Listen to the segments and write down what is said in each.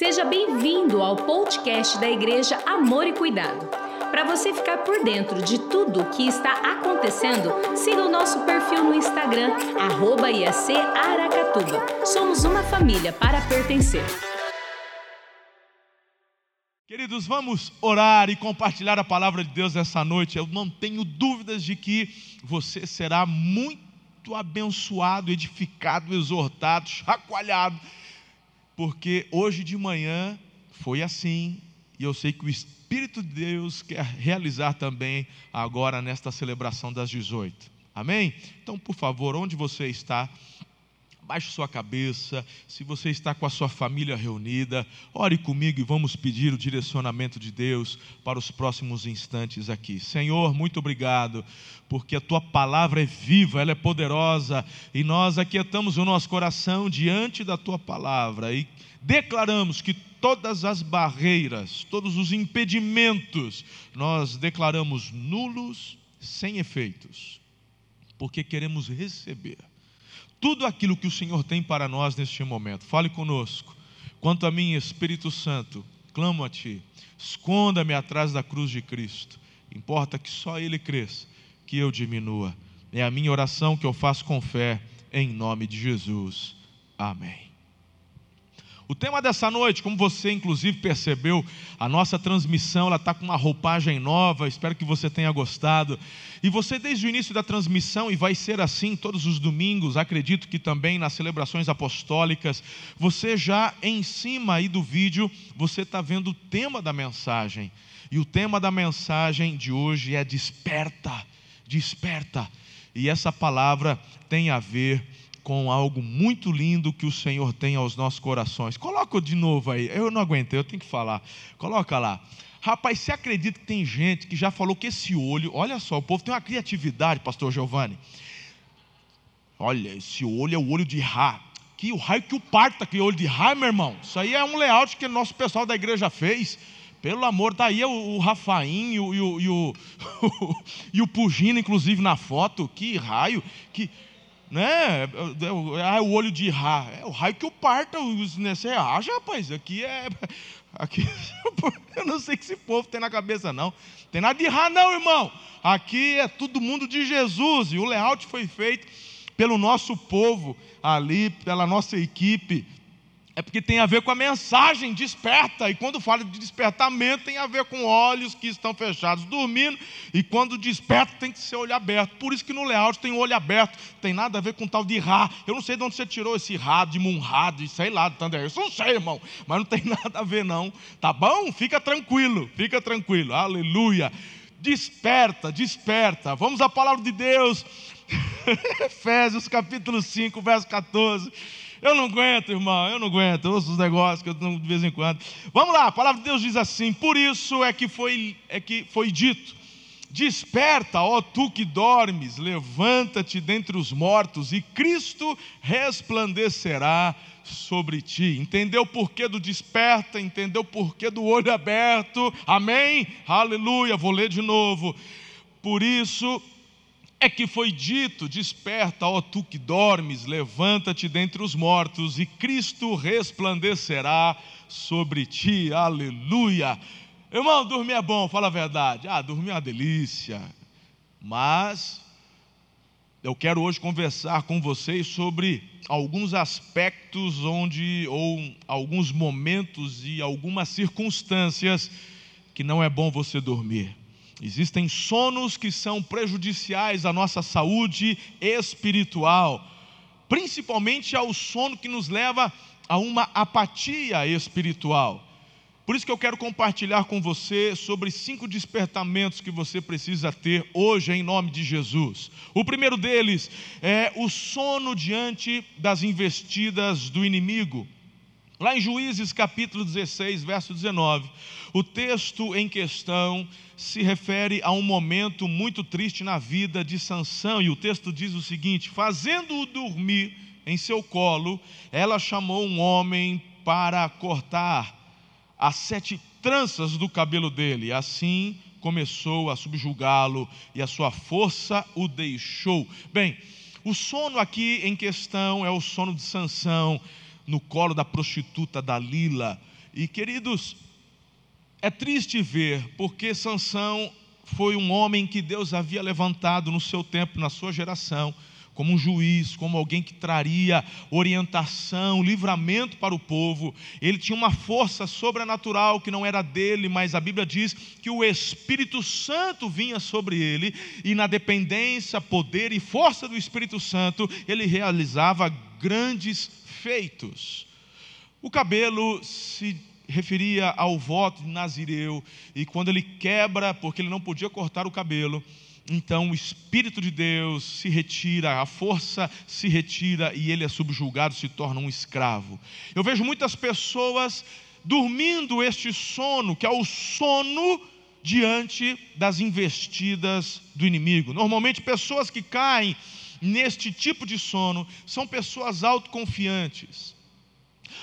Seja bem-vindo ao podcast da Igreja Amor e Cuidado. Para você ficar por dentro de tudo o que está acontecendo, siga o nosso perfil no Instagram, arroba IAC Aracatuba. Somos uma família para pertencer. Queridos, vamos orar e compartilhar a palavra de Deus essa noite. Eu não tenho dúvidas de que você será muito abençoado, edificado, exortado, chacoalhado porque hoje de manhã foi assim, e eu sei que o Espírito de Deus quer realizar também agora nesta celebração das 18. Amém? Então, por favor, onde você está, baixe sua cabeça. Se você está com a sua família reunida, ore comigo e vamos pedir o direcionamento de Deus para os próximos instantes aqui. Senhor, muito obrigado, porque a tua palavra é viva, ela é poderosa, e nós aquietamos o nosso coração diante da tua palavra e declaramos que todas as barreiras, todos os impedimentos, nós declaramos nulos, sem efeitos, porque queremos receber tudo aquilo que o Senhor tem para nós neste momento. Fale conosco. Quanto a mim, Espírito Santo, clamo a Ti, esconda-me atrás da cruz de Cristo. Importa que só Ele cresça, que eu diminua. É a minha oração que eu faço com fé, em nome de Jesus. Amém. O tema dessa noite, como você inclusive percebeu, a nossa transmissão ela está com uma roupagem nova. Espero que você tenha gostado. E você desde o início da transmissão e vai ser assim todos os domingos. Acredito que também nas celebrações apostólicas. Você já em cima aí do vídeo você está vendo o tema da mensagem. E o tema da mensagem de hoje é desperta, desperta. E essa palavra tem a ver com algo muito lindo que o Senhor tem aos nossos corações. Coloca de novo aí, eu não aguentei, eu tenho que falar. Coloca lá. Rapaz, você acredita que tem gente que já falou que esse olho, olha só, o povo tem uma criatividade, pastor Giovanni. Olha, esse olho é o olho de Ra. Que o raio que o parta aquele olho de Ra, meu irmão. Isso aí é um layout que o nosso pessoal da igreja fez. Pelo amor, está aí o, o Rafaim e o, e o, e o, e o Pugino, inclusive, na foto. Que raio, que né? Ah, o olho de Ra. É o raio que o parta. Né? Você acha, rapaz? Aqui é. Aqui, eu não sei o que esse povo tem na cabeça, não. Tem nada de Ra, não, irmão. Aqui é todo mundo de Jesus. E o layout foi feito pelo nosso povo ali, pela nossa equipe é porque tem a ver com a mensagem desperta. E quando fala de despertamento, tem a ver com olhos que estão fechados dormindo. E quando desperta, tem que ser olho aberto. Por isso que no layout tem olho aberto. Tem nada a ver com tal de Ra. Eu não sei de onde você tirou esse Ra, de Munra, de sei lá, Thunder. Eu não sei, irmão. Mas não tem nada a ver, não. Tá bom? Fica tranquilo, fica tranquilo. Aleluia. Desperta, desperta. Vamos à palavra de Deus. Efésios capítulo 5, verso 14. Eu não aguento, irmão, eu não aguento. Eu ouço os negócios que eu de vez em quando. Vamos lá, a palavra de Deus diz assim: Por isso é que foi, é que foi dito: Desperta, ó tu que dormes, levanta-te dentre os mortos, e Cristo resplandecerá sobre ti. Entendeu o porquê do desperta? Entendeu o porquê do olho aberto? Amém? Aleluia. Vou ler de novo. Por isso é que foi dito: Desperta, ó tu que dormes, levanta-te dentre os mortos, e Cristo resplandecerá sobre ti. Aleluia. Irmão, dormir é bom, fala a verdade. Ah, dormir é uma delícia. Mas eu quero hoje conversar com vocês sobre alguns aspectos onde ou alguns momentos e algumas circunstâncias que não é bom você dormir. Existem sonos que são prejudiciais à nossa saúde espiritual, principalmente ao sono que nos leva a uma apatia espiritual. Por isso que eu quero compartilhar com você sobre cinco despertamentos que você precisa ter hoje em nome de Jesus. O primeiro deles é o sono diante das investidas do inimigo. Lá em Juízes capítulo 16, verso 19, o texto em questão se refere a um momento muito triste na vida de Sansão, e o texto diz o seguinte: fazendo-o dormir em seu colo, ela chamou um homem para cortar as sete tranças do cabelo dele. Assim começou a subjugá-lo e a sua força o deixou. Bem, o sono aqui em questão é o sono de Sansão no colo da prostituta Dalila. E queridos, é triste ver, porque Sansão foi um homem que Deus havia levantado no seu tempo, na sua geração, como um juiz, como alguém que traria orientação, livramento para o povo. Ele tinha uma força sobrenatural que não era dele, mas a Bíblia diz que o Espírito Santo vinha sobre ele, e na dependência, poder e força do Espírito Santo, ele realizava grandes feitos. O cabelo se referia ao voto de Nazireu, e quando ele quebra, porque ele não podia cortar o cabelo, então o Espírito de Deus se retira, a força se retira e ele é subjulgado, se torna um escravo. Eu vejo muitas pessoas dormindo este sono, que é o sono diante das investidas do inimigo. Normalmente, pessoas que caem neste tipo de sono são pessoas autoconfiantes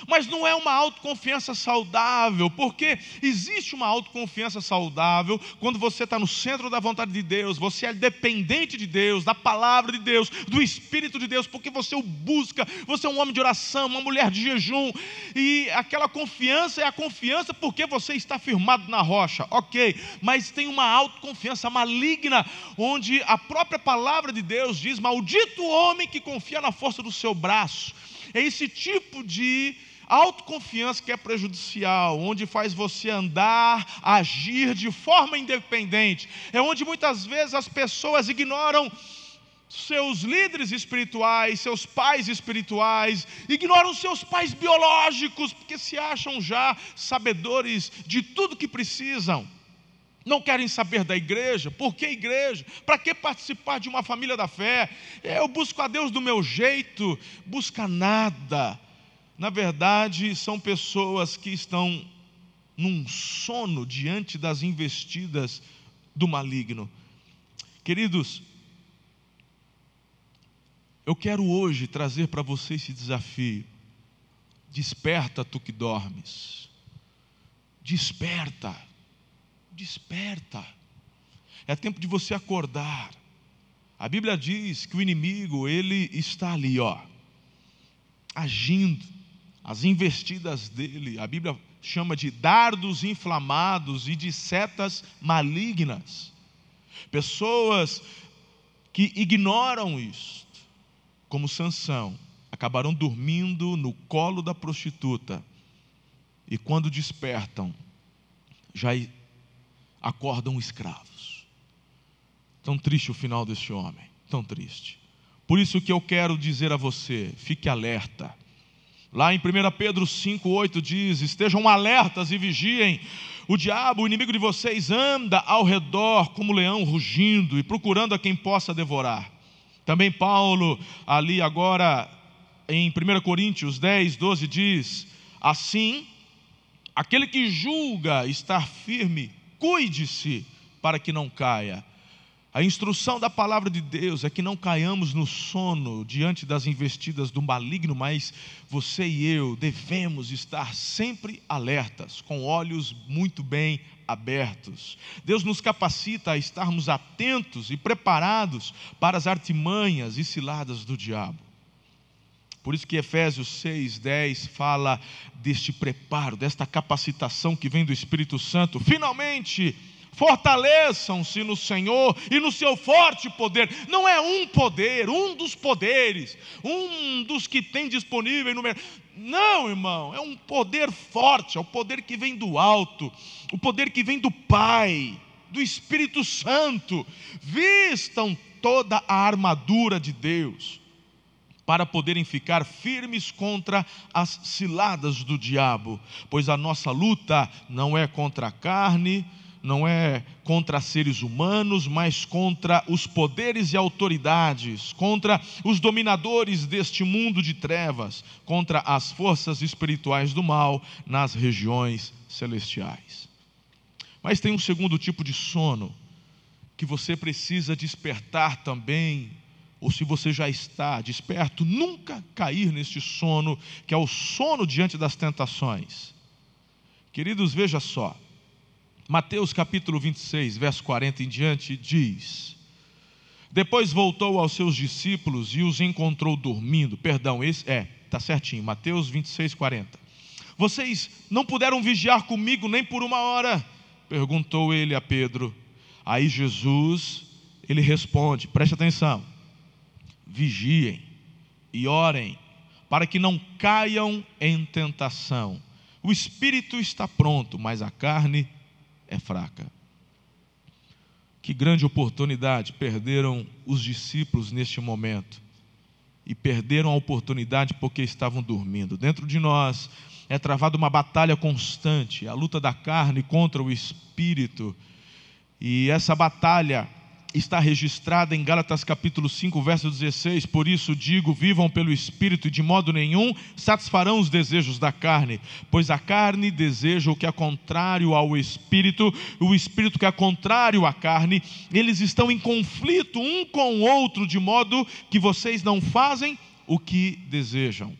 mas não é uma autoconfiança saudável, porque existe uma autoconfiança saudável quando você está no centro da vontade de Deus, você é dependente de Deus, da palavra de Deus, do Espírito de Deus, porque você o busca, você é um homem de oração, uma mulher de jejum, e aquela confiança é a confiança porque você está firmado na rocha, ok, mas tem uma autoconfiança maligna, onde a própria palavra de Deus diz: Maldito o homem que confia na força do seu braço. É esse tipo de autoconfiança que é prejudicial, onde faz você andar, agir de forma independente. É onde muitas vezes as pessoas ignoram seus líderes espirituais, seus pais espirituais, ignoram seus pais biológicos, porque se acham já sabedores de tudo que precisam. Não querem saber da igreja, por que igreja? Para que participar de uma família da fé? Eu busco a Deus do meu jeito, busca nada na verdade, são pessoas que estão num sono diante das investidas do maligno. Queridos, eu quero hoje trazer para você esse desafio. Desperta tu que dormes. Desperta. Desperta. É tempo de você acordar. A Bíblia diz que o inimigo, ele está ali, ó, agindo as investidas dele, a Bíblia chama de dardos inflamados e de setas malignas. Pessoas que ignoram isto, como Sansão, acabarão dormindo no colo da prostituta e quando despertam, já acordam escravos. Tão triste o final deste homem, tão triste. Por isso que eu quero dizer a você, fique alerta Lá em 1 Pedro 5,8 diz: Estejam alertas e vigiem. O diabo, o inimigo de vocês, anda ao redor como leão rugindo e procurando a quem possa devorar. Também Paulo, ali agora em 1 Coríntios 10, 12, diz: Assim, aquele que julga estar firme, cuide-se para que não caia. A instrução da palavra de Deus é que não caiamos no sono diante das investidas do maligno, mas você e eu devemos estar sempre alertas, com olhos muito bem abertos. Deus nos capacita a estarmos atentos e preparados para as artimanhas e ciladas do diabo. Por isso que Efésios 6, 10 fala deste preparo, desta capacitação que vem do Espírito Santo. Finalmente, fortaleçam-se no Senhor e no seu forte poder. Não é um poder, um dos poderes, um dos que tem disponível no. Não, irmão, é um poder forte, é o poder que vem do alto, o poder que vem do Pai, do Espírito Santo. Vistam toda a armadura de Deus para poderem ficar firmes contra as ciladas do diabo, pois a nossa luta não é contra a carne, não é contra seres humanos, mas contra os poderes e autoridades, contra os dominadores deste mundo de trevas, contra as forças espirituais do mal nas regiões celestiais. Mas tem um segundo tipo de sono que você precisa despertar também, ou se você já está desperto, nunca cair neste sono, que é o sono diante das tentações. Queridos, veja só. Mateus capítulo 26, verso 40 em diante, diz: Depois voltou aos seus discípulos e os encontrou dormindo. Perdão, esse é, está certinho, Mateus 26, 40. Vocês não puderam vigiar comigo nem por uma hora? Perguntou ele a Pedro. Aí Jesus, ele responde: preste atenção, vigiem e orem, para que não caiam em tentação. O espírito está pronto, mas a carne é fraca. Que grande oportunidade perderam os discípulos neste momento. E perderam a oportunidade porque estavam dormindo. Dentro de nós é travada uma batalha constante, a luta da carne contra o espírito. E essa batalha está registrada em Gálatas capítulo 5, verso 16. Por isso digo: vivam pelo Espírito e de modo nenhum satisfarão os desejos da carne, pois a carne deseja o que é contrário ao Espírito, o Espírito que é contrário à carne. Eles estão em conflito um com o outro, de modo que vocês não fazem o que desejam.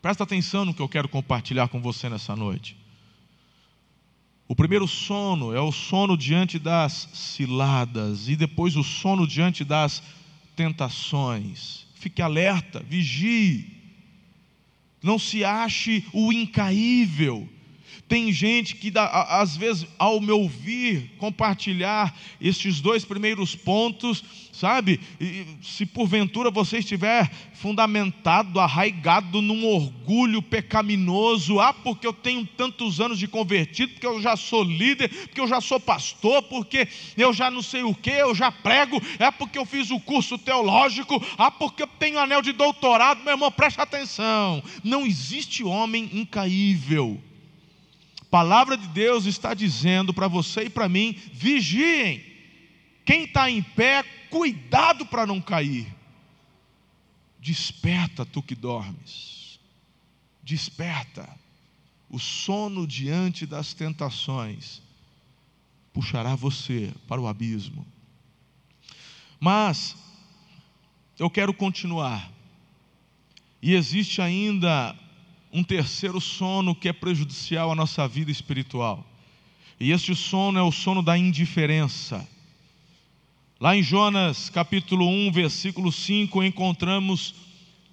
Presta atenção no que eu quero compartilhar com você nessa noite. O primeiro sono é o sono diante das ciladas, e depois o sono diante das tentações. Fique alerta, vigie. Não se ache o incaível. Tem gente que, às vezes, ao me ouvir compartilhar estes dois primeiros pontos, sabe? se porventura você estiver fundamentado, arraigado num orgulho pecaminoso, ah, porque eu tenho tantos anos de convertido, porque eu já sou líder, porque eu já sou pastor, porque eu já não sei o que, eu já prego, é porque eu fiz o curso teológico, ah, porque eu tenho anel de doutorado, meu irmão, preste atenção. Não existe homem incaível palavra de Deus está dizendo para você e para mim: vigiem. Quem está em pé, cuidado para não cair. Desperta, tu que dormes. Desperta. O sono diante das tentações puxará você para o abismo. Mas eu quero continuar. E existe ainda um terceiro sono que é prejudicial à nossa vida espiritual. E este sono é o sono da indiferença. Lá em Jonas capítulo 1, versículo 5, encontramos,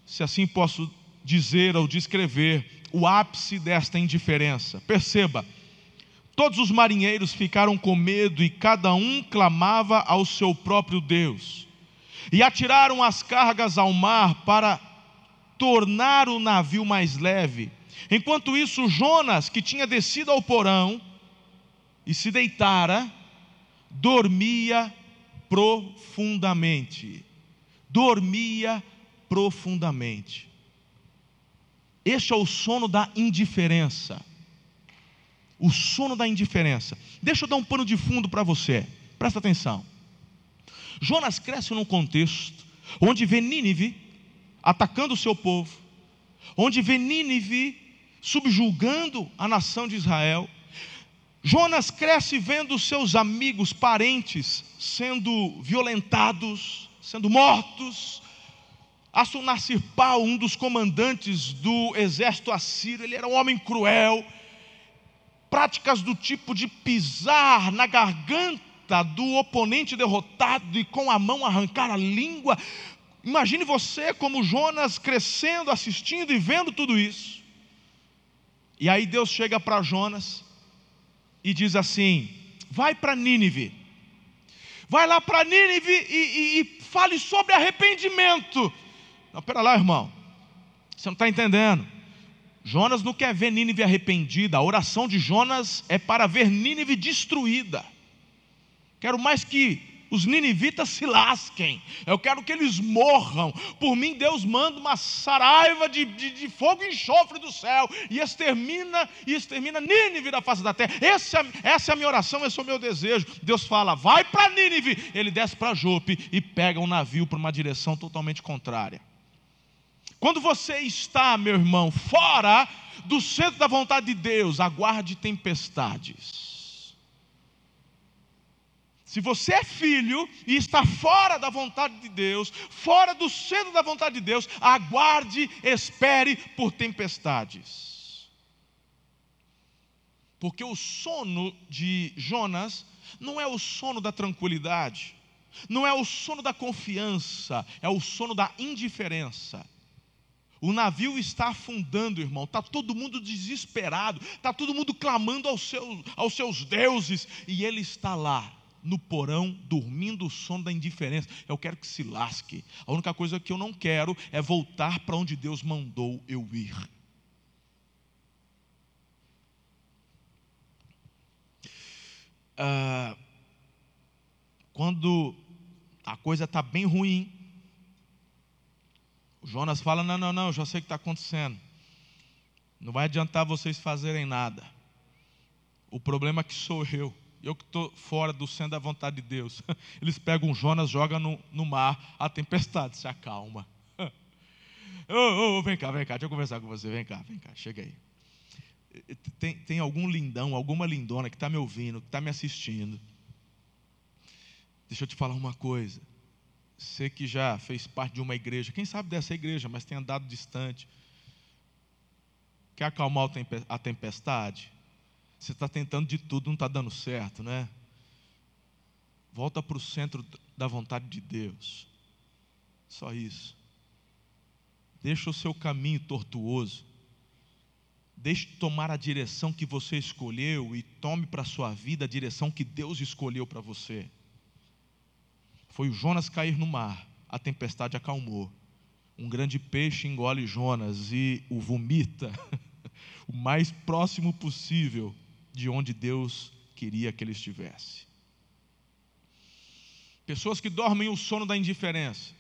se assim posso dizer ou descrever, o ápice desta indiferença. Perceba, todos os marinheiros ficaram com medo e cada um clamava ao seu próprio Deus. E atiraram as cargas ao mar para tornar o navio mais leve. Enquanto isso, Jonas, que tinha descido ao porão e se deitara, dormia profundamente. Dormia profundamente. Este é o sono da indiferença. O sono da indiferença. Deixa eu dar um pano de fundo para você. Presta atenção. Jonas cresce num contexto onde vê Nínive atacando o seu povo, onde vê Nínive subjulgando a nação de Israel. Jonas cresce vendo seus amigos, parentes sendo violentados, sendo mortos. Assunacirpal, um dos comandantes do exército assírio, ele era um homem cruel. Práticas do tipo de pisar na garganta do oponente derrotado e com a mão arrancar a língua, Imagine você como Jonas crescendo, assistindo e vendo tudo isso. E aí Deus chega para Jonas e diz assim: vai para Nínive, vai lá para Nínive e, e, e, fale sobre arrependimento. Não, pera lá, irmão, você não está entendendo. Jonas não quer ver Nínive arrependida, a oração de Jonas é para ver Nínive destruída. Quero mais que os ninivitas se lasquem, eu quero que eles morram. Por mim, Deus manda uma saraiva de, de, de fogo e enxofre do céu e extermina e extermina Nínive da face da terra. Essa, é, essa é a minha oração, esse é o meu desejo. Deus fala, vai para Nínive. Ele desce para Jope e pega um navio para uma direção totalmente contrária. Quando você está, meu irmão, fora do centro da vontade de Deus, aguarde tempestades. Se você é filho e está fora da vontade de Deus, fora do centro da vontade de Deus, aguarde, espere por tempestades. Porque o sono de Jonas não é o sono da tranquilidade, não é o sono da confiança, é o sono da indiferença. O navio está afundando, irmão. Está todo mundo desesperado. Está todo mundo clamando aos seus, aos seus deuses. E ele está lá, no porão, dormindo o sono da indiferença. Eu quero que se lasque. A única coisa que eu não quero é voltar para onde Deus mandou eu ir. Ah, quando a coisa está bem ruim, o Jonas fala: Não, não, não, eu já sei o que está acontecendo. Não vai adiantar vocês fazerem nada. O problema é que sou eu. Eu que estou fora do centro da vontade de Deus. Eles pegam Jonas, jogam no, no mar, a tempestade se acalma. oh, oh, vem cá, vem cá, deixa eu conversar com você. Vem cá, vem cá, chega aí. Tem, tem algum lindão, alguma lindona que está me ouvindo, que está me assistindo. Deixa eu te falar uma coisa. Você que já fez parte de uma igreja, quem sabe dessa igreja, mas tem andado distante, quer acalmar a tempestade? Você está tentando de tudo, não está dando certo, né? Volta para o centro da vontade de Deus. Só isso. Deixa o seu caminho tortuoso. Deixe tomar a direção que você escolheu e tome para a sua vida a direção que Deus escolheu para você. Foi o Jonas cair no mar, a tempestade acalmou. Um grande peixe engole Jonas e o vomita o mais próximo possível de onde Deus queria que ele estivesse. Pessoas que dormem o sono da indiferença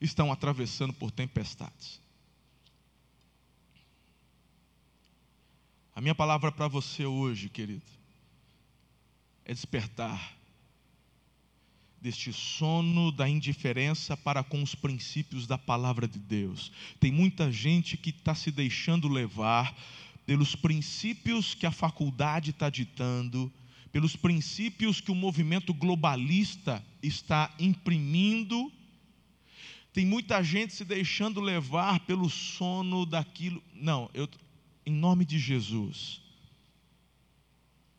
estão atravessando por tempestades. A minha palavra para você hoje, querido, é despertar deste sono da indiferença para com os princípios da palavra de Deus. Tem muita gente que está se deixando levar pelos princípios que a faculdade está ditando, pelos princípios que o movimento globalista está imprimindo. Tem muita gente se deixando levar pelo sono daquilo. Não, eu, em nome de Jesus,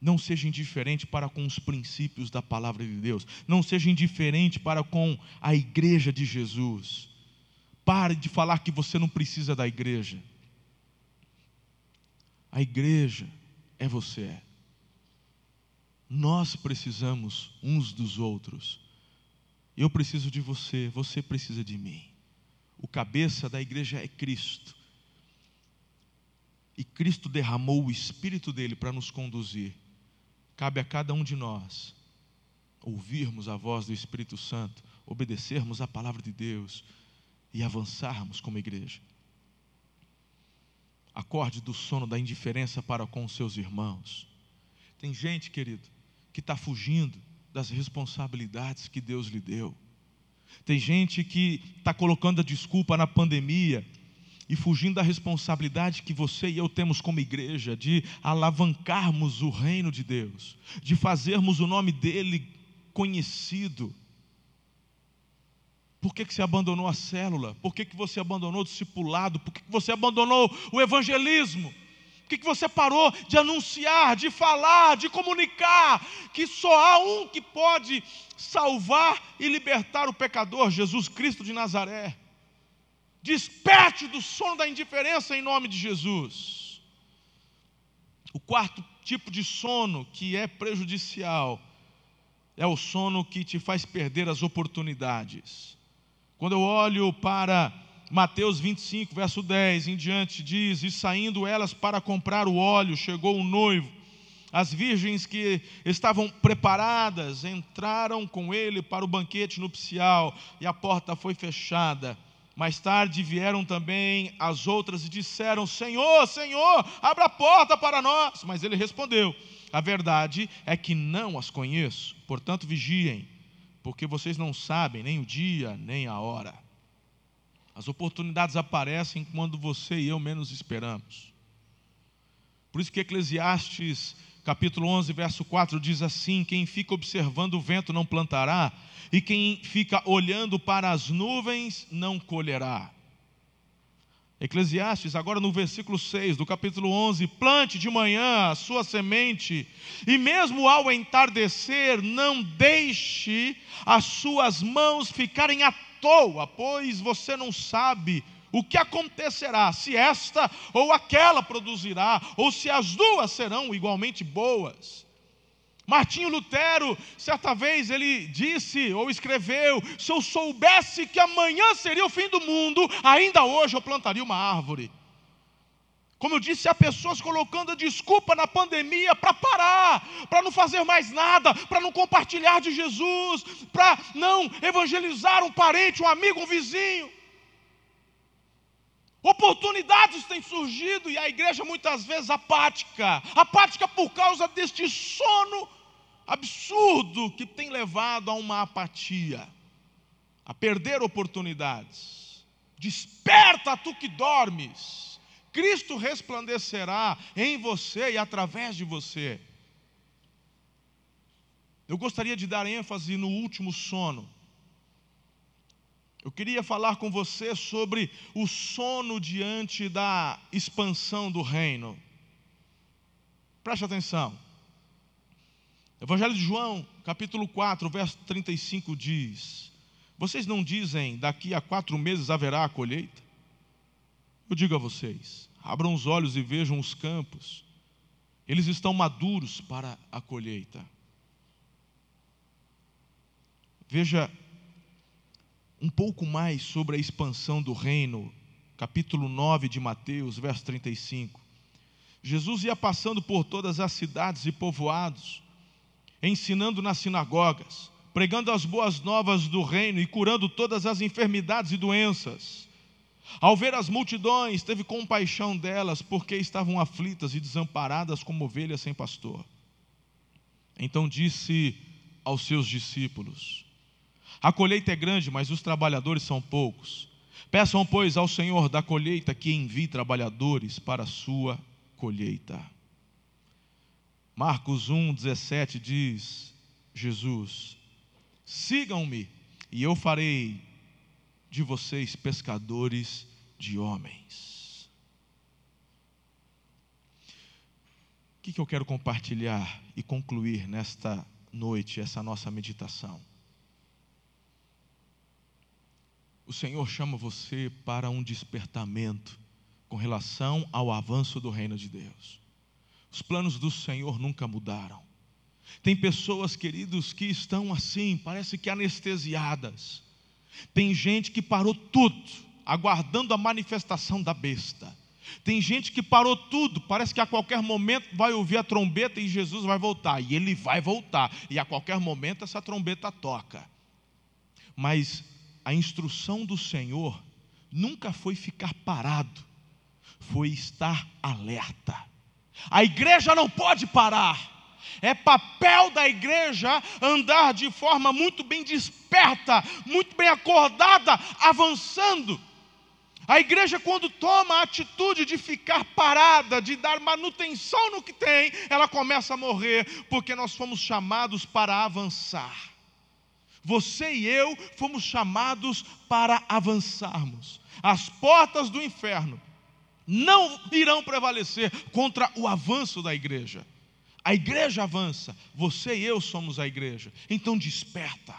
não seja indiferente para com os princípios da palavra de Deus. Não seja indiferente para com a igreja de Jesus. Pare de falar que você não precisa da igreja. A igreja é você. Nós precisamos uns dos outros. Eu preciso de você, você precisa de mim. O cabeça da igreja é Cristo. E Cristo derramou o Espírito dele para nos conduzir. Cabe a cada um de nós ouvirmos a voz do Espírito Santo, obedecermos a palavra de Deus e avançarmos como igreja. Acorde do sono da indiferença para com os seus irmãos. Tem gente, querido, que está fugindo das responsabilidades que Deus lhe deu. Tem gente que está colocando a desculpa na pandemia e fugindo da responsabilidade que você e eu temos como igreja de alavancarmos o reino de Deus, de fazermos o nome dele conhecido. Por que, que você abandonou a célula? Por que, que você abandonou o discipulado? Por que, que você abandonou o evangelismo? Por que, que você parou de anunciar, de falar, de comunicar que só há um que pode salvar e libertar o pecador, Jesus Cristo de Nazaré? Desperte do sono da indiferença em nome de Jesus. O quarto tipo de sono que é prejudicial é o sono que te faz perder as oportunidades. Quando eu olho para Mateus 25, verso 10 em diante, diz: E saindo elas para comprar o óleo, chegou o noivo. As virgens que estavam preparadas entraram com ele para o banquete nupcial, e a porta foi fechada. Mais tarde vieram também as outras e disseram: Senhor, Senhor, abra a porta para nós. Mas ele respondeu: A verdade é que não as conheço, portanto vigiem, porque vocês não sabem nem o dia nem a hora. As oportunidades aparecem quando você e eu menos esperamos. Por isso que Eclesiastes capítulo 11, verso 4 diz assim: Quem fica observando o vento não plantará, e quem fica olhando para as nuvens não colherá. Eclesiastes, agora no versículo 6 do capítulo 11: Plante de manhã a sua semente, e mesmo ao entardecer, não deixe as suas mãos ficarem atônitas toa, pois você não sabe o que acontecerá, se esta ou aquela produzirá, ou se as duas serão igualmente boas. Martinho Lutero, certa vez, ele disse ou escreveu: Se eu soubesse que amanhã seria o fim do mundo, ainda hoje eu plantaria uma árvore. Como eu disse, há pessoas colocando a desculpa na pandemia para parar, para não fazer mais nada, para não compartilhar de Jesus, para não evangelizar um parente, um amigo, um vizinho. Oportunidades têm surgido e a igreja muitas vezes apática apática por causa deste sono absurdo que tem levado a uma apatia, a perder oportunidades. Desperta tu que dormes, Cristo resplandecerá em você e através de você. Eu gostaria de dar ênfase no último sono. Eu queria falar com você sobre o sono diante da expansão do reino. Preste atenção. Evangelho de João, capítulo 4, verso 35 diz: Vocês não dizem daqui a quatro meses haverá a colheita? Eu digo a vocês: abram os olhos e vejam os campos, eles estão maduros para a colheita. Veja um pouco mais sobre a expansão do reino, capítulo 9 de Mateus, verso 35. Jesus ia passando por todas as cidades e povoados, ensinando nas sinagogas, pregando as boas novas do reino e curando todas as enfermidades e doenças. Ao ver as multidões, teve compaixão delas, porque estavam aflitas e desamparadas como ovelhas sem pastor. Então disse aos seus discípulos: A colheita é grande, mas os trabalhadores são poucos. Peçam, pois, ao Senhor da colheita que envie trabalhadores para a sua colheita. Marcos 1, 17 diz: Jesus, sigam-me e eu farei de vocês pescadores de homens. O que eu quero compartilhar e concluir nesta noite, essa nossa meditação? O Senhor chama você para um despertamento com relação ao avanço do reino de Deus. Os planos do Senhor nunca mudaram. Tem pessoas, queridos, que estão assim, parece que anestesiadas. Tem gente que parou tudo, aguardando a manifestação da besta. Tem gente que parou tudo, parece que a qualquer momento vai ouvir a trombeta e Jesus vai voltar. E ele vai voltar, e a qualquer momento essa trombeta toca. Mas a instrução do Senhor nunca foi ficar parado, foi estar alerta. A igreja não pode parar. É papel da igreja andar de forma muito bem desperta, muito bem acordada, avançando. A igreja, quando toma a atitude de ficar parada, de dar manutenção no que tem, ela começa a morrer, porque nós fomos chamados para avançar. Você e eu fomos chamados para avançarmos. As portas do inferno não irão prevalecer contra o avanço da igreja. A igreja avança, você e eu somos a igreja. Então desperta.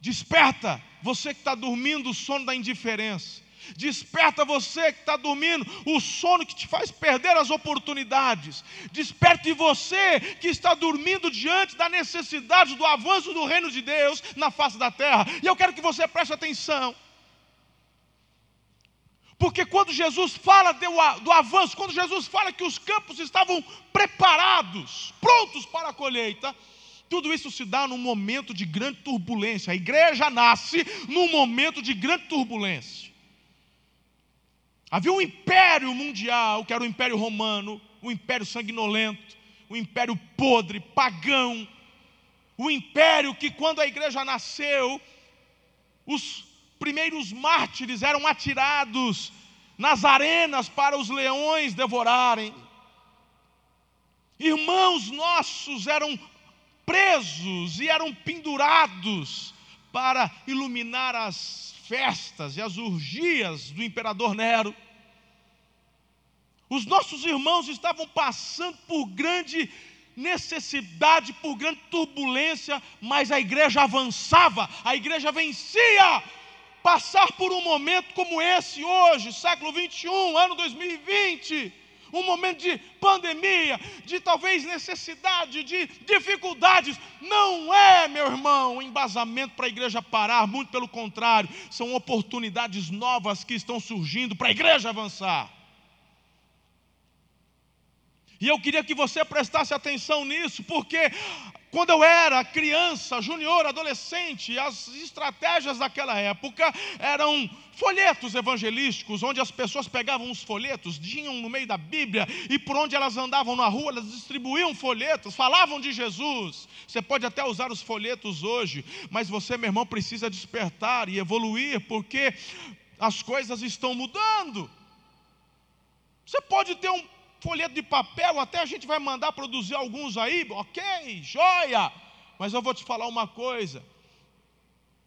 Desperta, você que está dormindo o sono da indiferença. Desperta você que está dormindo, o sono que te faz perder as oportunidades. Desperte você que está dormindo diante da necessidade do avanço do reino de Deus na face da terra. E eu quero que você preste atenção. Porque quando Jesus fala do avanço, quando Jesus fala que os campos estavam preparados, prontos para a colheita, tudo isso se dá num momento de grande turbulência. A igreja nasce num momento de grande turbulência. Havia um império mundial, que era o império romano, o império sanguinolento, o império podre, pagão, o império que quando a igreja nasceu, os primeiros mártires eram atirados nas arenas para os leões devorarem. Irmãos nossos eram presos e eram pendurados para iluminar as festas e as urgias do imperador Nero. Os nossos irmãos estavam passando por grande necessidade, por grande turbulência, mas a igreja avançava, a igreja vencia passar por um momento como esse hoje, século 21, ano 2020, um momento de pandemia, de talvez necessidade, de dificuldades, não é, meu irmão, um embasamento para a igreja parar, muito pelo contrário, são oportunidades novas que estão surgindo para a igreja avançar. E eu queria que você prestasse atenção nisso, porque quando eu era criança, junior, adolescente, as estratégias daquela época eram folhetos evangelísticos, onde as pessoas pegavam os folhetos, tinham no meio da Bíblia, e por onde elas andavam na rua, elas distribuíam folhetos, falavam de Jesus. Você pode até usar os folhetos hoje, mas você, meu irmão, precisa despertar e evoluir, porque as coisas estão mudando. Você pode ter um folheto de papel, até a gente vai mandar produzir alguns aí, ok, joia. Mas eu vou te falar uma coisa.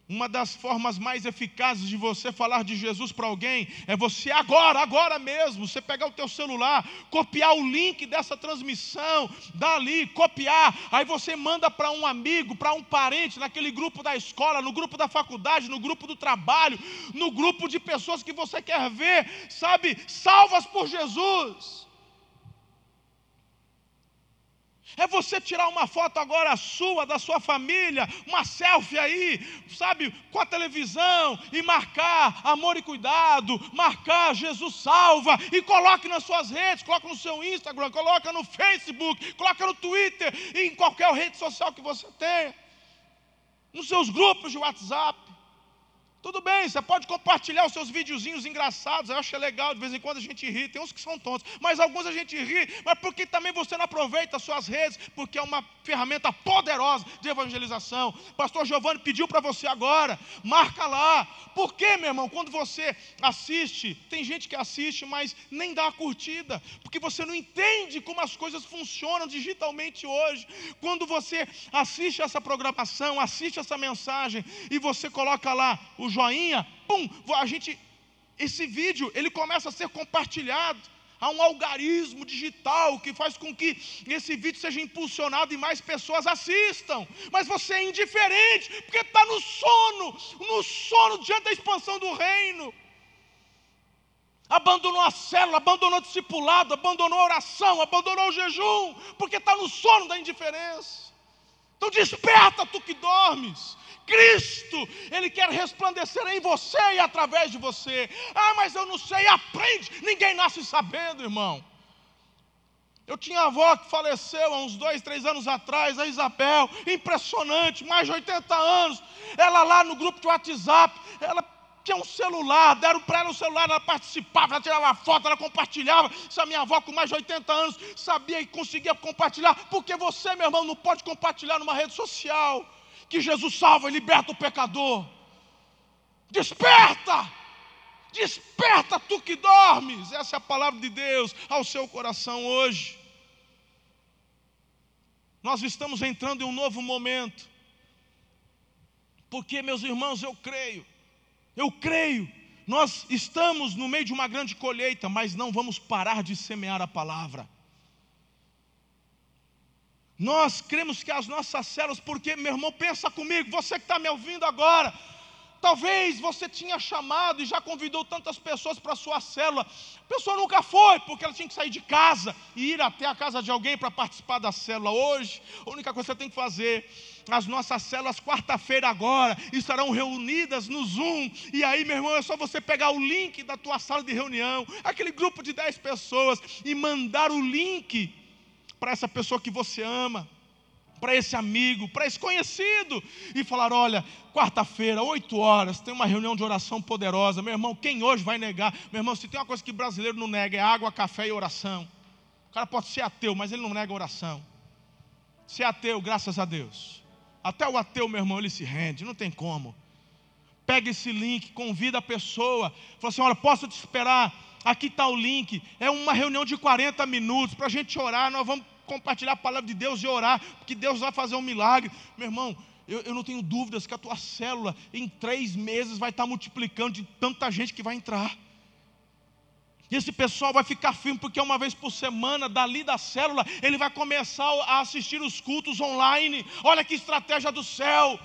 Uma das formas mais eficazes de você falar de Jesus para alguém é você agora, agora mesmo, você pegar o teu celular, copiar o link dessa transmissão, dali, copiar, aí você manda para um amigo, para um parente, naquele grupo da escola, no grupo da faculdade, no grupo do trabalho, no grupo de pessoas que você quer ver, sabe, salvas por Jesus. É você tirar uma foto agora sua, da sua família, uma selfie aí, sabe, com a televisão e marcar amor e cuidado, marcar Jesus salva e coloque nas suas redes, coloque no seu Instagram, coloca no Facebook, coloca no Twitter e em qualquer rede social que você tenha, nos seus grupos de WhatsApp. Tudo bem, você pode compartilhar os seus videozinhos engraçados, eu acho legal, de vez em quando a gente ri, tem uns que são tontos, mas alguns a gente ri, mas porque também você não aproveita as suas redes, porque é uma ferramenta poderosa de evangelização. Pastor Giovanni pediu para você agora, marca lá. Por quê, meu irmão? Quando você assiste, tem gente que assiste, mas nem dá a curtida, porque você não entende como as coisas funcionam digitalmente hoje. Quando você assiste essa programação, assiste essa mensagem e você coloca lá o joinha, pum, a gente, esse vídeo, ele começa a ser compartilhado. Há um algarismo digital que faz com que esse vídeo seja impulsionado e mais pessoas assistam. Mas você é indiferente, porque está no sono, no sono diante da expansão do reino. Abandonou a célula, abandonou o discipulado, abandonou a oração, abandonou o jejum, porque está no sono da indiferença. Então desperta tu que dormes. Cristo, Ele quer resplandecer em você e através de você. Ah, mas eu não sei, aprende. Ninguém nasce sabendo, irmão. Eu tinha avó que faleceu há uns dois, três anos atrás, a Isabel, impressionante, mais de 80 anos. Ela lá no grupo de WhatsApp, ela tinha um celular, deram para ela um celular, ela participava, ela tirava foto, ela compartilhava. Essa minha avó com mais de 80 anos sabia e conseguia compartilhar, porque você, meu irmão, não pode compartilhar numa rede social que Jesus salva e liberta o pecador. Desperta! Desperta tu que dormes. Essa é a palavra de Deus ao seu coração hoje. Nós estamos entrando em um novo momento. Porque, meus irmãos, eu creio, eu creio, nós estamos no meio de uma grande colheita, mas não vamos parar de semear a palavra. Nós cremos que as nossas células, porque, meu irmão, pensa comigo, você que está me ouvindo agora, talvez você tinha chamado e já convidou tantas pessoas para a sua célula, a pessoa nunca foi, porque ela tinha que sair de casa e ir até a casa de alguém para participar da célula. Hoje. A única coisa que você tem que fazer, as nossas células, quarta-feira agora, estarão reunidas no Zoom, e aí, meu irmão, é só você pegar o link da tua sala de reunião, aquele grupo de 10 pessoas, e mandar o link para essa pessoa que você ama, para esse amigo, para esse conhecido, e falar: olha, quarta-feira, oito horas, tem uma reunião de oração poderosa. Meu irmão, quem hoje vai negar? Meu irmão, se tem uma coisa que brasileiro não nega, é água, café e oração. O cara pode ser ateu, mas ele não nega oração. Se é ateu, graças a Deus. Até o ateu, meu irmão, ele se rende, não tem como. Pega esse link, convida a pessoa, fala assim: olha, posso te esperar aqui está o link. É uma reunião de 40 minutos para a gente orar. Nós vamos compartilhar a palavra de Deus e orar, porque Deus vai fazer um milagre. Meu irmão, eu, eu não tenho dúvidas que a tua célula em três meses vai estar multiplicando de tanta gente que vai entrar. E esse pessoal vai ficar firme, porque uma vez por semana, dali da célula, ele vai começar a assistir os cultos online. Olha que estratégia do céu.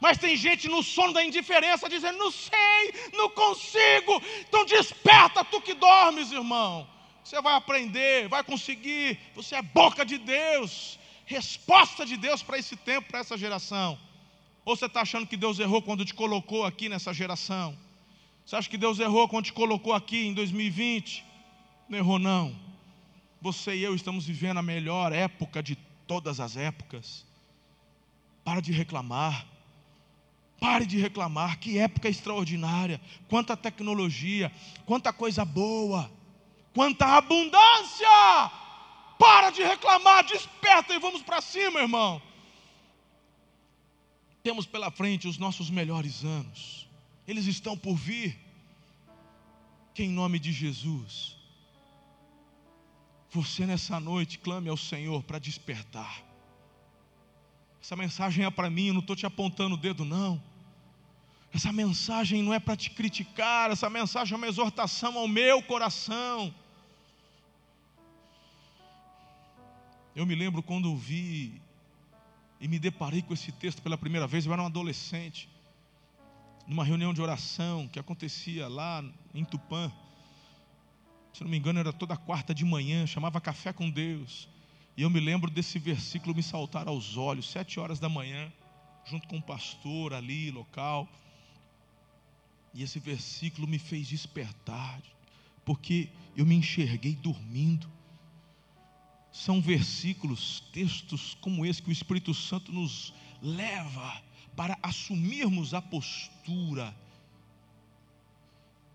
Mas tem gente no sono da indiferença dizendo: não sei, não consigo. Então desperta tu que dormes, irmão. Você vai aprender, vai conseguir. Você é boca de Deus, resposta de Deus para esse tempo, para essa geração. Ou você está achando que Deus errou quando te colocou aqui nessa geração? Você acha que Deus errou quando te colocou aqui em 2020? Não errou, não. Você e eu estamos vivendo a melhor época de todas as épocas. Para de reclamar. Pare de reclamar. Que época extraordinária. Quanta tecnologia. Quanta coisa boa. Quanta abundância. Para de reclamar. Desperta e vamos para cima, irmão. Temos pela frente os nossos melhores anos. Eles estão por vir. Que em nome de Jesus você nessa noite clame ao Senhor para despertar. Essa mensagem é para mim, eu não estou te apontando o dedo, não. Essa mensagem não é para te criticar, essa mensagem é uma exortação ao meu coração. Eu me lembro quando ouvi e me deparei com esse texto pela primeira vez, eu era um adolescente, numa reunião de oração que acontecia lá em Tupã se não me engano, era toda quarta de manhã, chamava Café com Deus. E eu me lembro desse versículo me saltar aos olhos, sete horas da manhã, junto com o um pastor ali, local. E esse versículo me fez despertar, porque eu me enxerguei dormindo. São versículos, textos como esse que o Espírito Santo nos leva para assumirmos a postura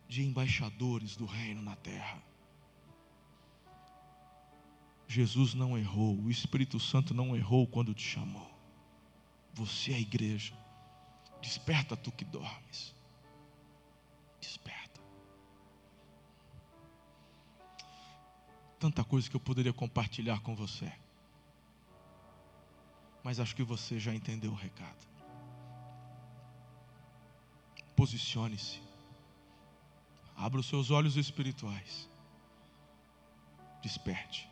de embaixadores do reino na terra. Jesus não errou, o Espírito Santo não errou quando te chamou. Você é a igreja. Desperta tu que dormes. Desperta. Tanta coisa que eu poderia compartilhar com você. Mas acho que você já entendeu o recado. Posicione-se. Abra os seus olhos espirituais. Desperte.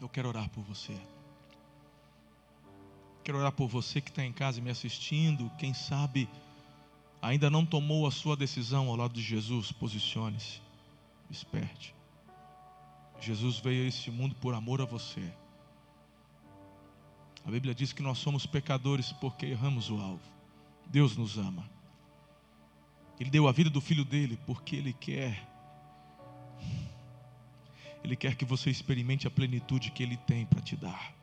Eu quero orar por você. Quero orar por você que está em casa me assistindo. Quem sabe ainda não tomou a sua decisão ao lado de Jesus. Posicione-se. Desperte. Jesus veio a este mundo por amor a você. A Bíblia diz que nós somos pecadores porque erramos o alvo. Deus nos ama. Ele deu a vida do filho dele porque ele quer ele quer que você experimente a plenitude que Ele tem para te dar.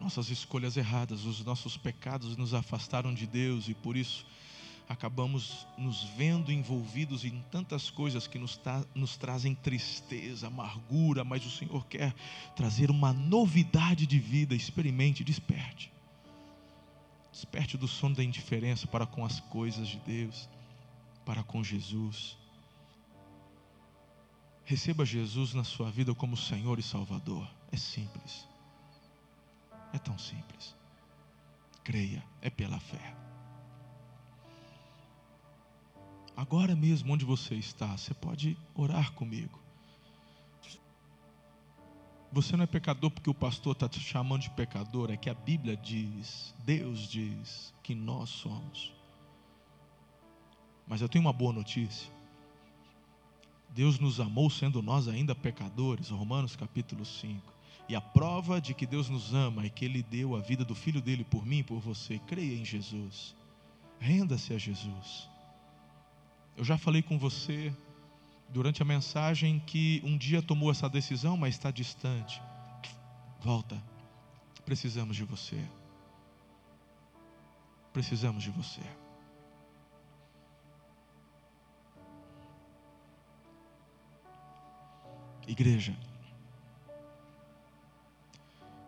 Nossas escolhas erradas, os nossos pecados nos afastaram de Deus e por isso acabamos nos vendo envolvidos em tantas coisas que nos, nos trazem tristeza, amargura, mas o Senhor quer trazer uma novidade de vida. Experimente, desperte. Desperte do sono da indiferença para com as coisas de Deus, para com Jesus. Receba Jesus na sua vida como Senhor e Salvador. É simples. É tão simples. Creia, é pela fé. Agora mesmo, onde você está, você pode orar comigo. Você não é pecador porque o pastor está te chamando de pecador, é que a Bíblia diz, Deus diz que nós somos. Mas eu tenho uma boa notícia. Deus nos amou sendo nós ainda pecadores, Romanos capítulo 5. E a prova de que Deus nos ama é que Ele deu a vida do Filho dele por mim e por você. Creia em Jesus. Renda-se a Jesus. Eu já falei com você durante a mensagem que um dia tomou essa decisão, mas está distante. Volta. Precisamos de você. Precisamos de você. Igreja,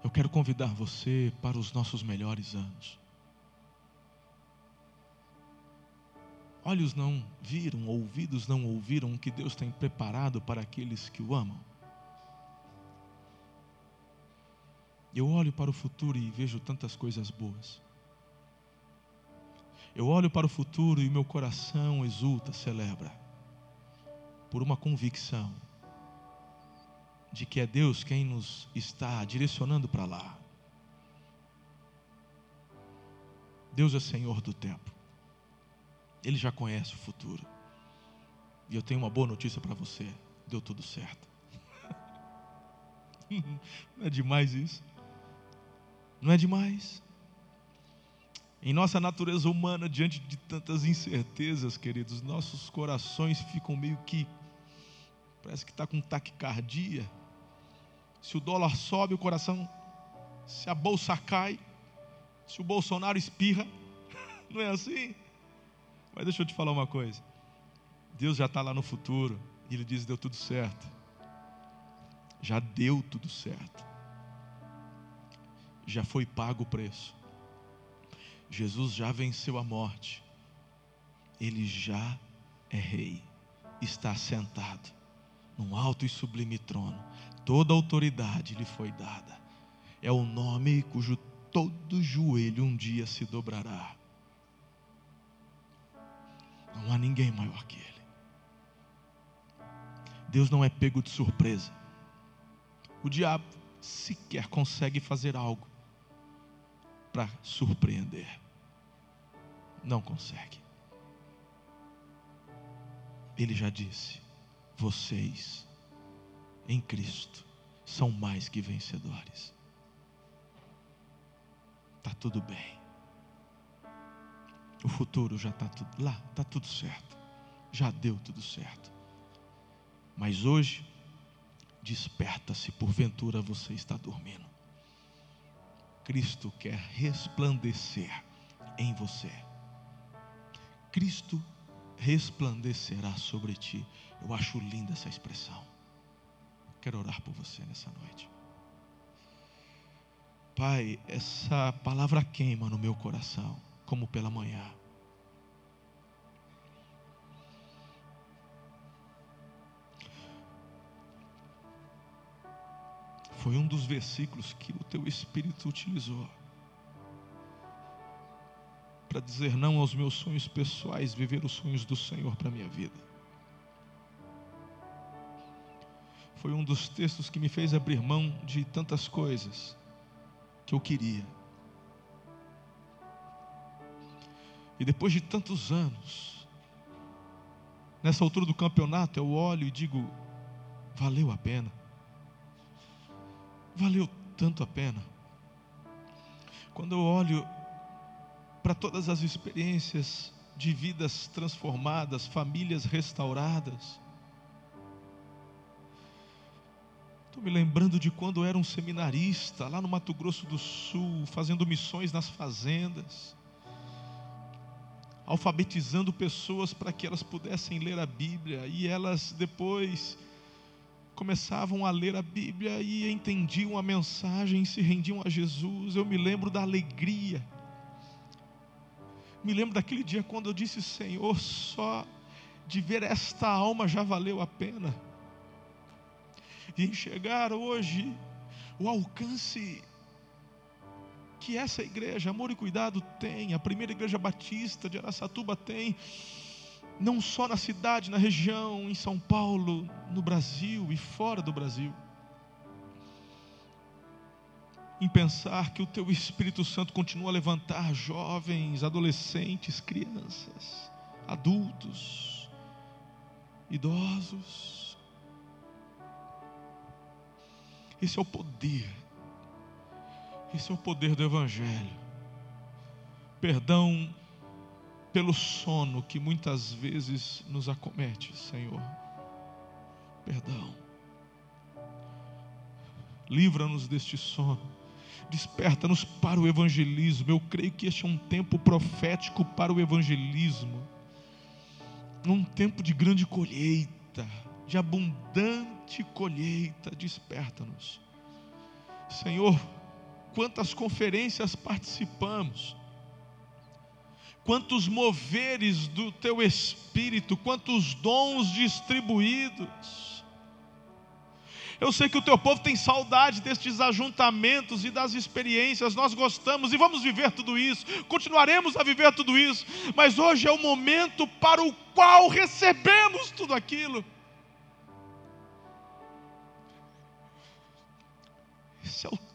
eu quero convidar você para os nossos melhores anos. Olhos não viram, ouvidos não ouviram o que Deus tem preparado para aqueles que o amam. Eu olho para o futuro e vejo tantas coisas boas. Eu olho para o futuro e meu coração exulta, celebra, por uma convicção de que é Deus quem nos está direcionando para lá. Deus é Senhor do tempo. Ele já conhece o futuro. E eu tenho uma boa notícia para você: deu tudo certo. Não é demais isso? Não é demais? Em nossa natureza humana, diante de tantas incertezas, queridos, nossos corações ficam meio que. Parece que está com taquicardia. Se o dólar sobe, o coração. Se a bolsa cai. Se o Bolsonaro espirra. Não é assim? Mas deixa eu te falar uma coisa. Deus já está lá no futuro. E Ele diz: deu tudo certo. Já deu tudo certo. Já foi pago o preço Jesus já venceu a morte, ele já é rei, está sentado num alto e sublime trono, toda autoridade lhe foi dada, é o nome cujo todo joelho um dia se dobrará. Não há ninguém maior que Ele. Deus não é pego de surpresa. O diabo sequer consegue fazer algo para surpreender. Não consegue. Ele já disse: vocês em Cristo são mais que vencedores. Está tudo bem. O futuro já está tudo lá, está tudo certo. Já deu tudo certo. Mas hoje, desperta-se, porventura você está dormindo. Cristo quer resplandecer em você. Cristo resplandecerá sobre ti. Eu acho linda essa expressão. Quero orar por você nessa noite. Pai, essa palavra queima no meu coração, como pela manhã. Foi um dos versículos que o teu Espírito utilizou para dizer não aos meus sonhos pessoais, viver os sonhos do Senhor para a minha vida. Foi um dos textos que me fez abrir mão de tantas coisas que eu queria. E depois de tantos anos, nessa altura do campeonato, eu olho e digo: valeu a pena. Valeu tanto a pena. Quando eu olho para todas as experiências de vidas transformadas, famílias restauradas. Estou me lembrando de quando eu era um seminarista lá no Mato Grosso do Sul, fazendo missões nas fazendas, alfabetizando pessoas para que elas pudessem ler a Bíblia e elas depois começavam a ler a Bíblia e entendiam a mensagem e se rendiam a Jesus. Eu me lembro da alegria me lembro daquele dia quando eu disse: Senhor, só de ver esta alma já valeu a pena. E enxergar hoje o alcance que essa igreja, Amor e Cuidado, tem, a primeira igreja batista de Aracatuba tem, não só na cidade, na região, em São Paulo, no Brasil e fora do Brasil em pensar que o teu Espírito Santo continua a levantar jovens, adolescentes, crianças, adultos, idosos. Esse é o poder, esse é o poder do Evangelho. Perdão pelo sono que muitas vezes nos acomete, Senhor. Perdão. Livra-nos deste sono Desperta-nos para o evangelismo. Eu creio que este é um tempo profético para o evangelismo. Um tempo de grande colheita, de abundante colheita. Desperta-nos. Senhor, quantas conferências participamos, quantos moveres do teu espírito, quantos dons distribuídos eu sei que o teu povo tem saudade destes ajuntamentos e das experiências. Nós gostamos e vamos viver tudo isso. Continuaremos a viver tudo isso. Mas hoje é o momento para o qual recebemos tudo aquilo.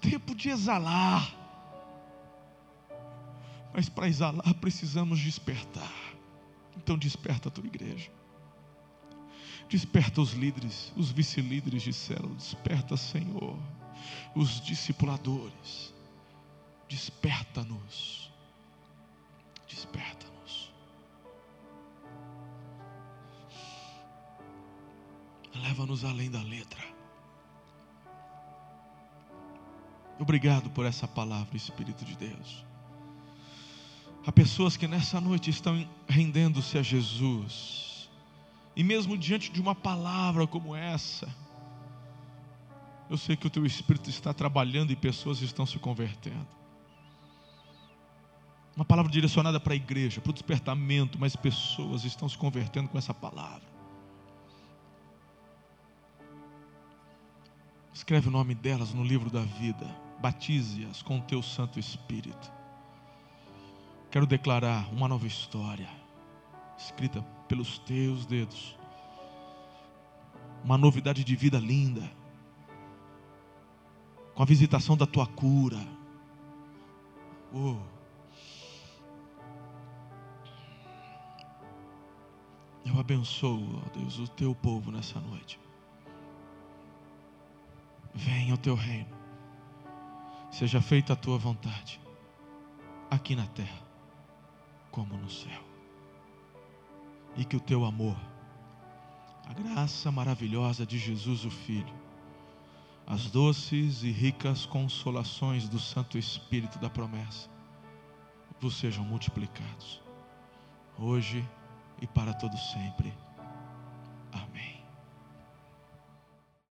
Tempo de exalar. Mas para exalar precisamos despertar. Então desperta a tua igreja. Desperta os líderes, os vice-líderes de célula. Desperta, Senhor, os discipuladores. Desperta-nos. Desperta-nos. Leva-nos além da letra. Obrigado por essa palavra, Espírito de Deus. Há pessoas que nessa noite estão rendendo-se a Jesus, e mesmo diante de uma palavra como essa, eu sei que o teu Espírito está trabalhando e pessoas estão se convertendo. Uma palavra direcionada para a igreja, para o despertamento, mas pessoas estão se convertendo com essa palavra. Escreve o nome delas no livro da vida, batize-as com o teu Santo Espírito. Quero declarar uma nova história, escrita pelos teus dedos, uma novidade de vida linda, com a visitação da tua cura. Oh. Eu abençoo, ó Deus, o teu povo nessa noite. Venha o teu reino, seja feita a tua vontade, aqui na terra, como no céu. E que o teu amor, a graça maravilhosa de Jesus o Filho, as doces e ricas consolações do Santo Espírito da promessa, vos sejam multiplicados, hoje e para todo sempre.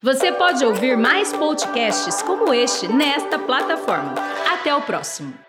Você pode ouvir mais podcasts como este nesta plataforma. Até o próximo.